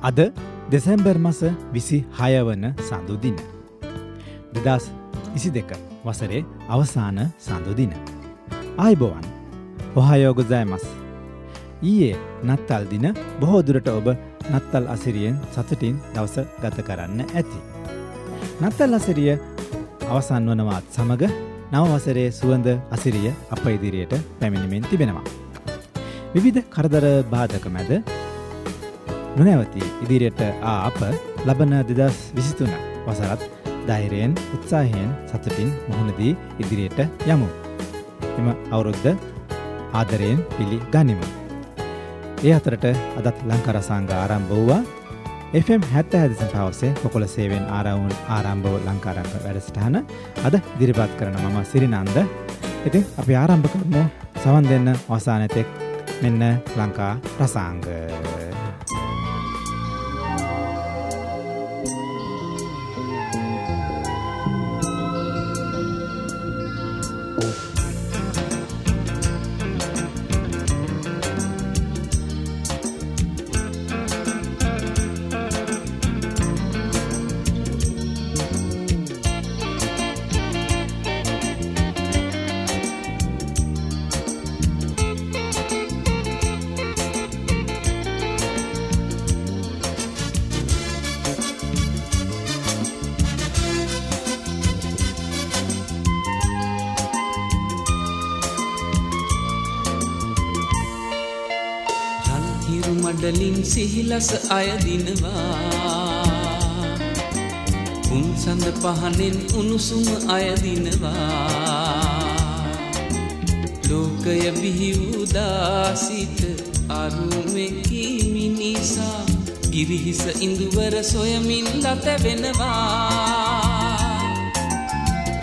අද දෙසැම්බර් මස විසි හයවන සඳුදින. දෙදස් විසි දෙක වසරේ අවසාන සඳුදින. ආයිබෝවන් ඔහයෝගොදෑමස්. ඊයේ නත්තල් දින බොහෝදුරට ඔබ නත්තල් අසිරියෙන් සතුටින් දවස ගත කරන්න ඇති. නත්තල් අසිරිය අවසන් වනවාත් සමඟ නවවසරේ සුවඳ අසිරිය අප ඉදිරියට පැමිණිමෙන් තිබෙනවා. විවිධ කරදර බාධක මැද නොනැවති ඉදිරියට ආ අප ලබන දෙදස් විසිතුන වසරත් දෛරයෙන් උත්සාහයෙන් සතුටින් මුහුණදී ඉදිරියට යමු. එම අවුරුද්ධ ආදරයෙන් පිළි ගනිමු. ඒ අතරට අදත් ලංකරසංග ආරම්භ වූවා FM හැත්ත හැදිසන් පවසේ කොකොල සේවෙන් ආරවුන් ආරම්භව ලංකාරම්භ වැඩසටහන අද දිරිපත් කරන මම සිරිනන්ද ඉතින් අපි ආරම්භ කරමු සවන් දෙන්න අවසානතෙක් මෙන්න ලංකා රසාංග. මඩලින් සිහිලස අයදිනවා උන්සඳ පහනෙන් උණුසුම අයදිනවා ලෝකය බිහිවූදාසිත අරුමෙකි මිනිසා. ගිරිහිස ඉඳුවර සොයමින් ලතැවෙනවා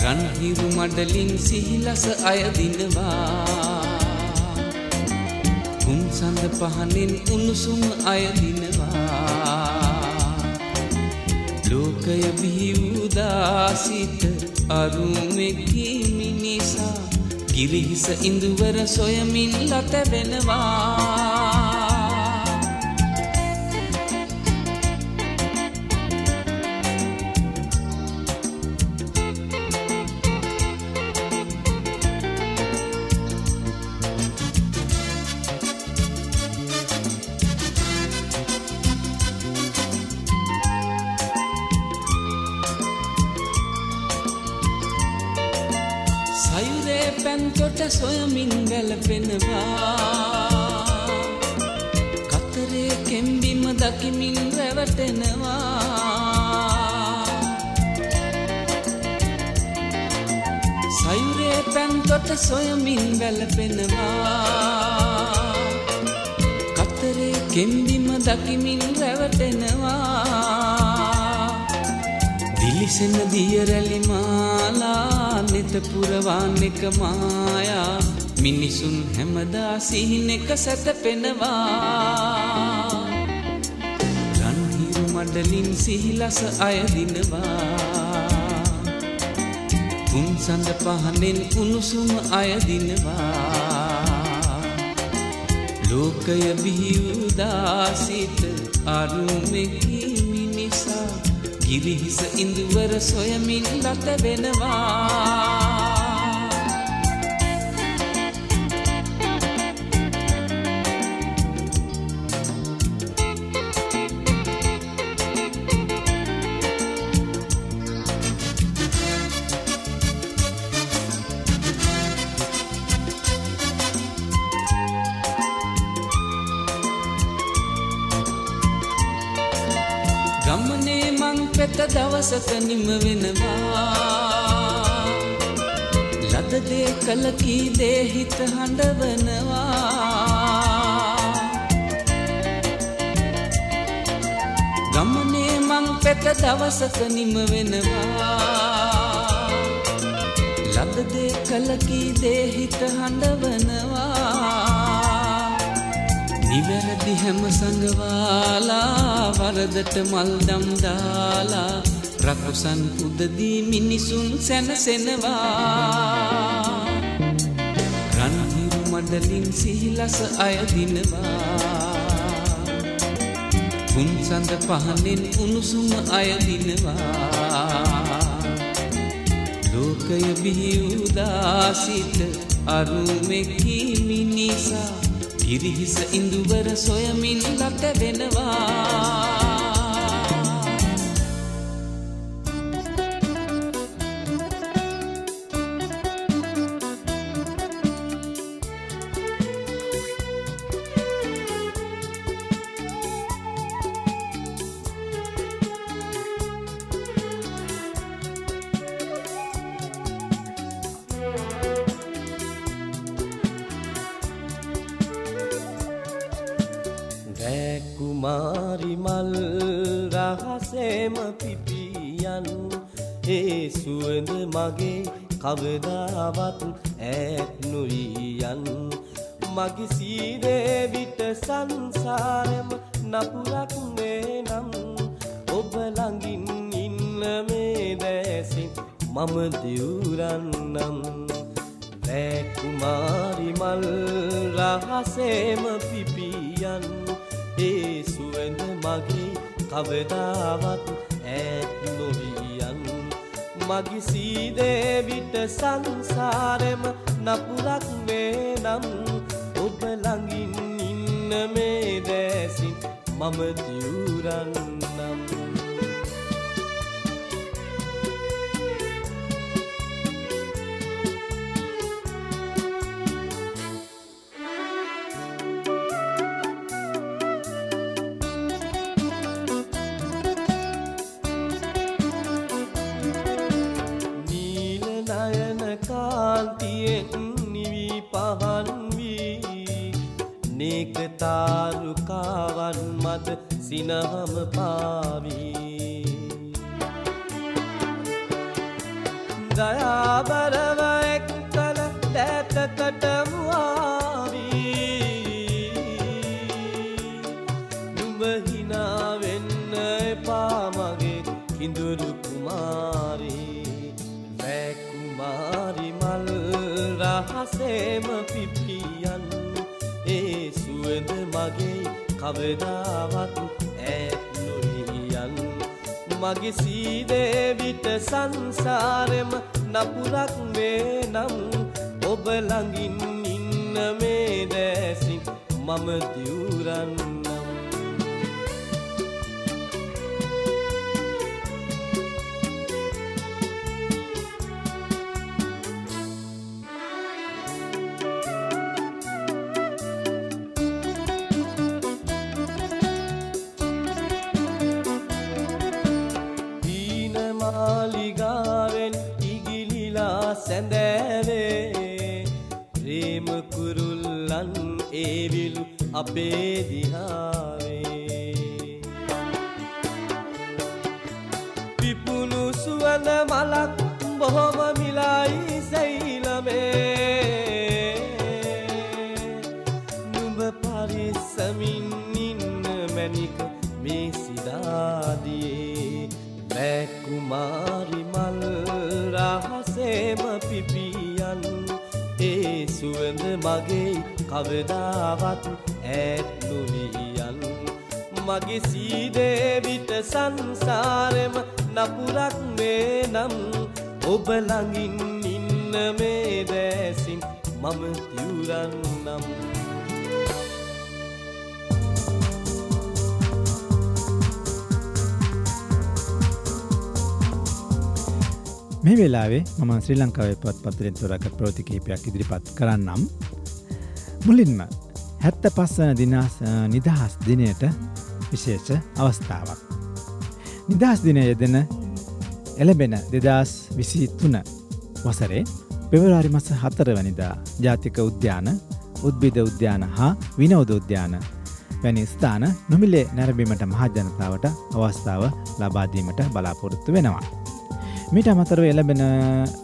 රන්හිරු මඩලින් සිහිලස අයදිනවා සඳ පහනෙන් උණුසුම අයදිනවා ලෝකය බිහිවූදාසිත අරුමෙකි මිනිසා ගිරිහිස ඉඳුවර සොයමින් ලතැවෙනවා පැන්තොට සොයමින් ගැලපෙනවා කතරේ කෙම්බිම දකිමින් රැවටෙනවා. සයුරේ පැන්තොට සොයමින් වැලපෙනවා කතරේ කෙම්බිම දකිමින් රැවටෙනවා. දිලිසෙන දියරැලි මාලා නෙත පුරවාන් එක මායා මිනිසුන් හැමදා සිහින එක සැතපෙනවා රන්හිරු මඩලින් සිහිලස අයදිනවා උන්සඳ පහනෙන් උණුසුම අයදිනවා ලෝකය බිහිවූදාසිත අරුමෙකි මිනිසා ගිරිහිස ඉඳුවර සොයමින් ලත වෙනවා. දවසක නිම වෙනවා. ලදදේ කලකී දේහිත හඬවනවා. ගමනේ මං පෙත දවසක නිම වෙනවා. ලදදේ කලකී දේහිත හඬවනවා. නිවැරදි හැම සඟවාලා වරදට මල්දම් දාලා රකුසන් පුදදී මිනිසුන් සැනසෙනවා. රන්හිරු මඩලින් සිහිලස අයදිනවා. පුන්සඳ පහනෙන් උණුසුම අයදිනවා. ලෝකය බිහිවුදාසිට අරුමෙකි මිනිසා. පිරිහිස ඉඳුවර සොයමින් ලට වෙනවා. කවදාවත් ඈත් නොවියන්. මගේ සීදේ විට සංසාරෙම නපුරක් නේ නම්. ඔබ ළඟින් ඉන්න මේ දැසින් මම දිවුරන්නම්. රෑ කුමාරි මල් රහසේම පිපියන්. ඒ සුවඳ මගේ කවදාවත් ඈත් මගි සීදේ විට සංසාරෙම නපුරක් වේ නම් ඔබ ළඟින් ඉන්න මේ දැසින් මම දියුරන්නම් සිනහම පාවී. දයාබරව එක්කල තෑතකට මුවාවී. නුඹ හිනාවෙන්න එපා මගේ කිඳුරු කුමාරී. වැකුමාරි මල් රහසේම පිපියන්. සුවඳ මගේ කවදාවත් ඈත් නොහියන් මගේ සීදේ විට සංසාරෙම නපුරක් වේ නම් ඔබ ළඟින් ඉන්න මේ දැසින් මම දිවුරන්නම් අපේ දිහාවේ. පිපුණු සුවඳ මලක් බොහොම මිලයි සෛලමේ නුඹ පරිස්සමින් ඉන්න මැනික මේ සිදාදියේ බැකුමාරි මල් රහසේම පිපියන්. ඒ සුවඳ මගේ කවදාවත් ඈත් නොවියන් මගේ සීදේ විට සංසාරෙම නපුරක් මේ නම් ඔබ ළඟින් ඉන්න මේ දැසින් මම තිවුරන්නම් මේ වෙලාවේ මම ශ්‍රී ලංකාවේ පත් පත්තරෙන් තොරකට ප්‍රෝති කිහිපයක් ඉදිරිපත් කරන්නම්. මුලින්ම හැත්ත පස්වන දිනස් නිදහස් දිනයට විශේෂ අවස්ථාවක්. නිදහස් දිනය යෙදෙන එලබෙන දෙදස් විසි තුන වසරේ පෙවරාරි මස හතරවනිදා ජාතික උද්‍යාන උද්බිධ උද්‍යාන හා විනෝද උද්‍යාන වැනි ස්ථාන නොමිලේ නැරබීමට මහජනතාවට අවස්ථාව ලබාදීමට බලාපොරොත්තු වෙනවා. මිට අමතරව එලබෙන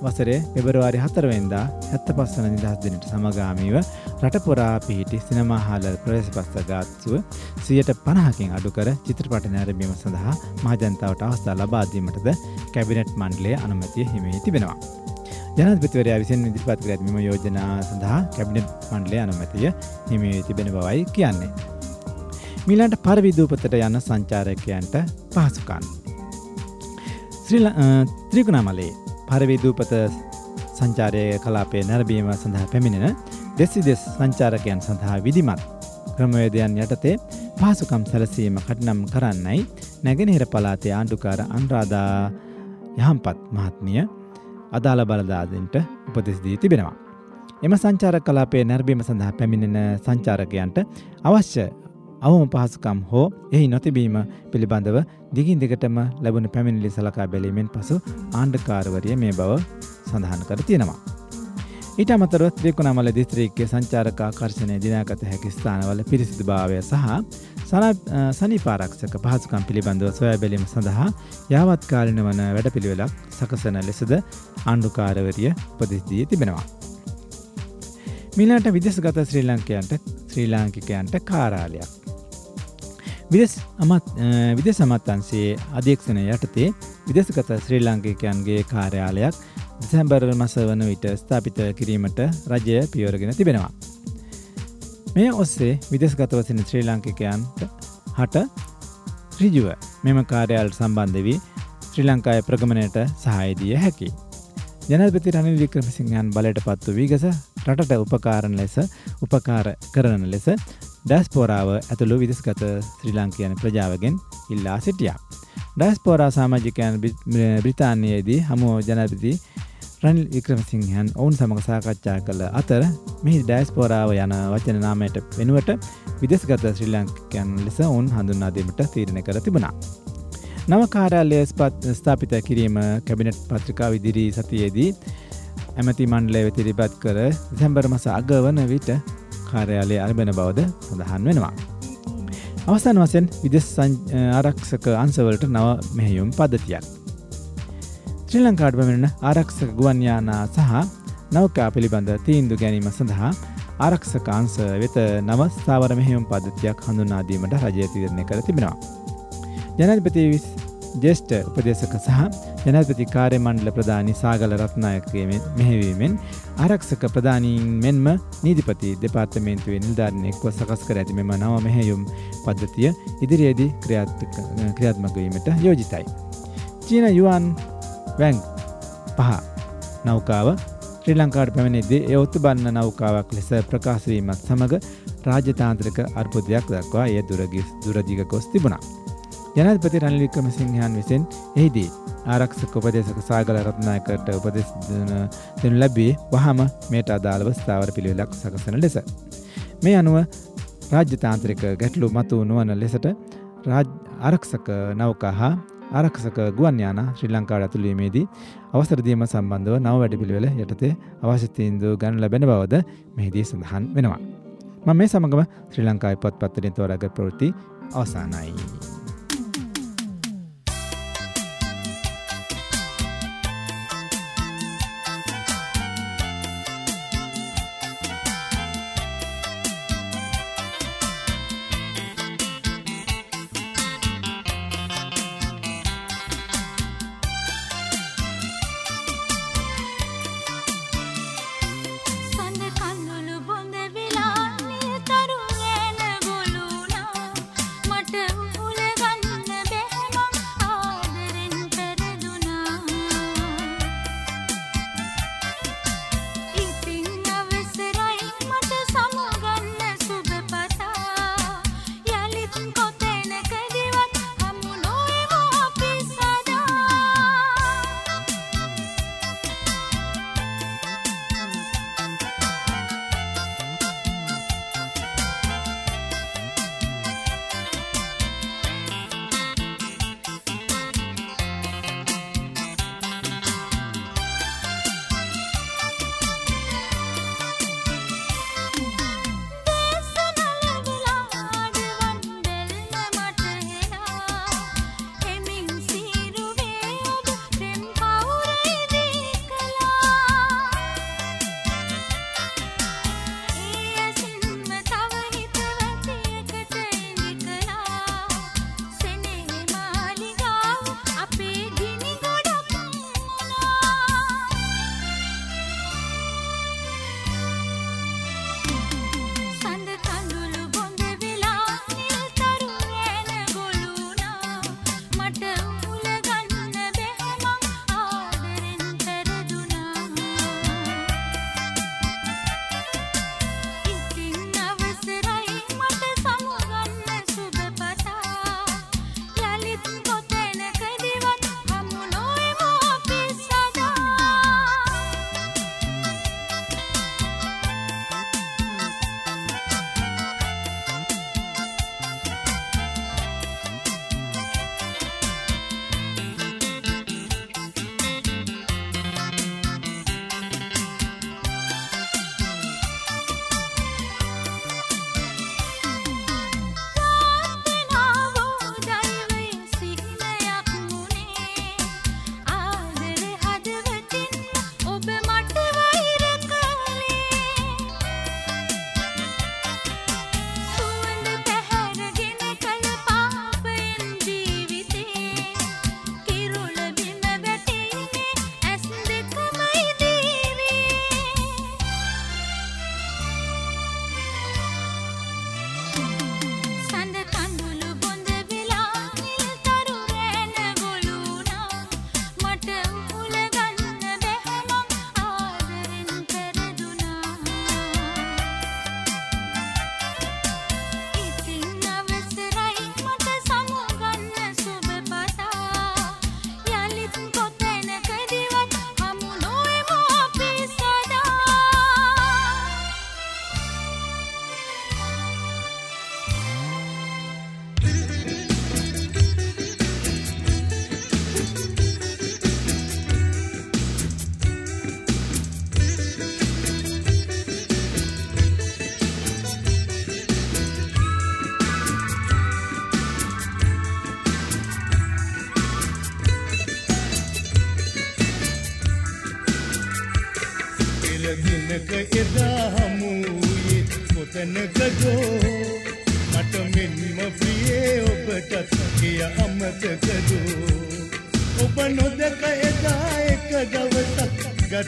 වසරේ පෙබරවාරි හතරවෙන්දා හැත්ත පස්සන නිදහස් දෙනට සමගාමීව රටපොරා පිහිටි සිනමාහාල ප්‍රවේශ පස්ස ගාත්සුව සියයට පණහකින් අඩුකර චිත්‍රපට නැරබීම සඳහා මහජනතාවට අවස්ථා ලබාදීමටද කැබිනට් මණ්ඩලේ අනුමතිය හිමේ තිබෙනවා. ජනපතිවරයා විසින් ඉදිරිපත් කර ඇත්මම යෝජනා සඳහා කැබිනට් මණ්ඩලේ අනුමතිය හිමේ තිබෙන බවයි කියන්නේ. මිලන්ට පරවිදූපතට යන්න සංචාරකයන්ට පහසුකන්. ත්‍රිකුණමලේ පරවිදූපත සංචාරය කලාපේ නැරබීම සඳහා පැමිණෙන දෙසි දෙස් සංචාරකයන් සඳහා විදිමත් ක්‍රමවේදයන් යටතේ පහසුකම් සැලසීම කටනම් කරන්නයි නැගෙනහිර පලාතේ ආණ්ඩුකාර අන්රාධා යහම්පත් මහත්මිය අදාළ බලදාදෙන්ට උපදෙස්දී තිබෙනවා. එම සංචාර කලාපේ නැරබීම සඳහා පැමිණෙන සංචාරකයන්ට අවශ්‍ය අවම පහසුකම් හෝ එහි නොතිබීම පිළිබඳව දිගින් දිගටම ලැබුණ පැමිණිලි සලකා බැලීමෙන් පසු ආණ්ඩකාරවරිය මේ බව සඳහන් කර තියෙනවා. ඊට අමතරව ත්‍රිකුණමල දිස්ත්‍රීක්කේ සංචාරක ආකර්ශණය දිනාගත හැකි ස්ථානවල පිරිසිදු භාවය සහ සනිපාරක්ෂක පහසුකම් පිළිබඳව සොයා බැලීම සඳහා යාවත්කාලින වන වැඩපිළිවෙලක් සකසන ලෙසද ආණ්ඩුකාරවරිය උපදෙස්දී තිබෙනවා. මිලාට විදෙස්ගත ශ්‍රී ලංකයන්ට ශ්‍රී ලාංකිකයන්ට කාරාලයක්. විදෙස් අමත් විදෙස් සමත්තන්සේ අධ්‍යක්ෂණය යටතේ විදෙස්ගත ශ්‍රී ලාංකිකයන්ගේ කාර්යාලයක් දෙසැම්බර් මස වන විට ස්ථාපිත කිරීමට රජය පියවරගෙන තිබෙනවා. මේ ඔස්සේ විදෙස්ගතවසින ශ්‍රී ලාංකිකයන්ට හට රිජුව මෙම කාර්යාල් සම්බන්ධ වී ශ්‍රී ලංකාය ප්‍රගමණයට සහයදිය හැකි. ජනපති රනිල් වික්‍රමසිංහන් බලයට පත්තු වීගස රටට උපකාරණ ලෙස උපකාර කරන ලෙස ඩැස්පෝරාව ඇතුළු විදෙස්ගත ශ්‍රී ලංකයන ප්‍රජාවගෙන් ඉල්ලා සිටියා. ඩස්පෝරා සාමාජිකයන් බ්‍රිතාන්යේදී හමුව ජනපති රනිල් වික්‍රමසිංහන් ඔවුන් සමඟ සාකච්ඡා කළ අතර මෙහි ඩෑස්පෝරාව යන වචන නාමයට වෙනුවට විදෙස්ගත ශ්‍රී ලංකයන් ලෙස ඔවුන් හඳුන්නාදීමට තීරණ කර තිබුණා. නව කාරාලය ස්ථාපිත කිරීම කැබිනට් පත්‍රිකා විදිරී සතියේදී ඇමති මණ්ඩලය වෙතිරිපත් කර සැම්බර් මස අග වන විට කාර්යාලය අරබෙන බවද සඳහන් වෙනවා. අවසන් වසෙන් විදෙස් ආරක්ෂක අන්සවලට නව මෙහෙයුම් පද්ධතියක්. ශ්‍රී ලංකාට පමෙන ආරක්ෂක ගුවන්යානා සහ නෞකා පිළිබඳ තීන්දු ගැනීම සඳහා ආරක්ෂකාංස වෙත නව ස්ථාවර මෙහෙයුම් පද්ධතියක් හඳුනාදීමට රජය තිරණය කර තිබෙනවා. ජනතිපති ජෙස්ට උපදේශක සහ ජනතිපති කාර්ය මණ්ඩල ප්‍රධානි සාගල රත්නායකීමෙන් මෙහෙවීමෙන් ආරක්ෂක ප්‍රධානීන් මෙන්ම නීතිපති දෙපාර්තමේන්තුවේ නිල්ධාරණයෙක්ව සකස් කර ඇති මෙම නව මෙහෙයුම් පද්ධතිය ඉදිරියේදී ක්‍රියාත්මකවීමට යෝජිතයි. චීන යුවන් වැං පහ නෞකාව ශ්‍රී ලංකාට පැමිණිදේ එය ඔත්තු බන්න නෞකාවක් ලෙස ප්‍රකාශවීමත් සමඟ රාජතාන්ත්‍රක අර්පුදයක් දක්වා ඒ දුරගිස් දුරදිග ගොස් තිබුණා. ජනපති රනිලික්‍රම සිංහයන් විසින් එහිදී ආරක්ෂක උපදේශක සාගල රත්නායකට උපදෙස් දෙනු ලැබේ වහම මේට අදාළව ස්ථාවර පිළිවෙලක් සකසන ලෙස. මේ අනුව රාජ්‍යතාන්ත්‍රික ගැටලු මතු නුවන ලෙසට ආරක්ෂක නෞකා හා ආරක්ෂක ගුවන්යාන ශ්‍රී ලංකාවට ඇතුළීමේදී අවසරදීම සම්බන්ධව නව වැඩිපිළිවෙල යටතේ අවශ්‍යතීන්දු ගන්න ලැබෙන බවද මෙහිදී සඳහන් වෙනවා. ම මේ සමගම ශ්‍රී ලංකායි පොත් පත්තරින් තෝරග ප්‍රවෘති අවසානයි.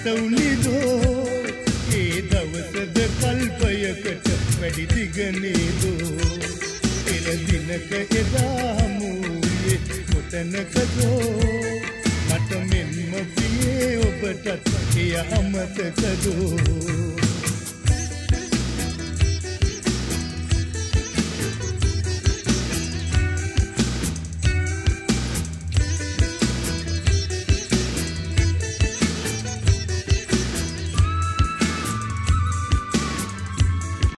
දවසක් ගතවුනිදෝ ඒ දවසද කල්පයකට වැඩි දිගනේදෝ එලදිනක එදා හමුයේ කොතනකදෝ මට මෙන්ම ප්‍රියේ ඔබටත් එය අමතකදෝ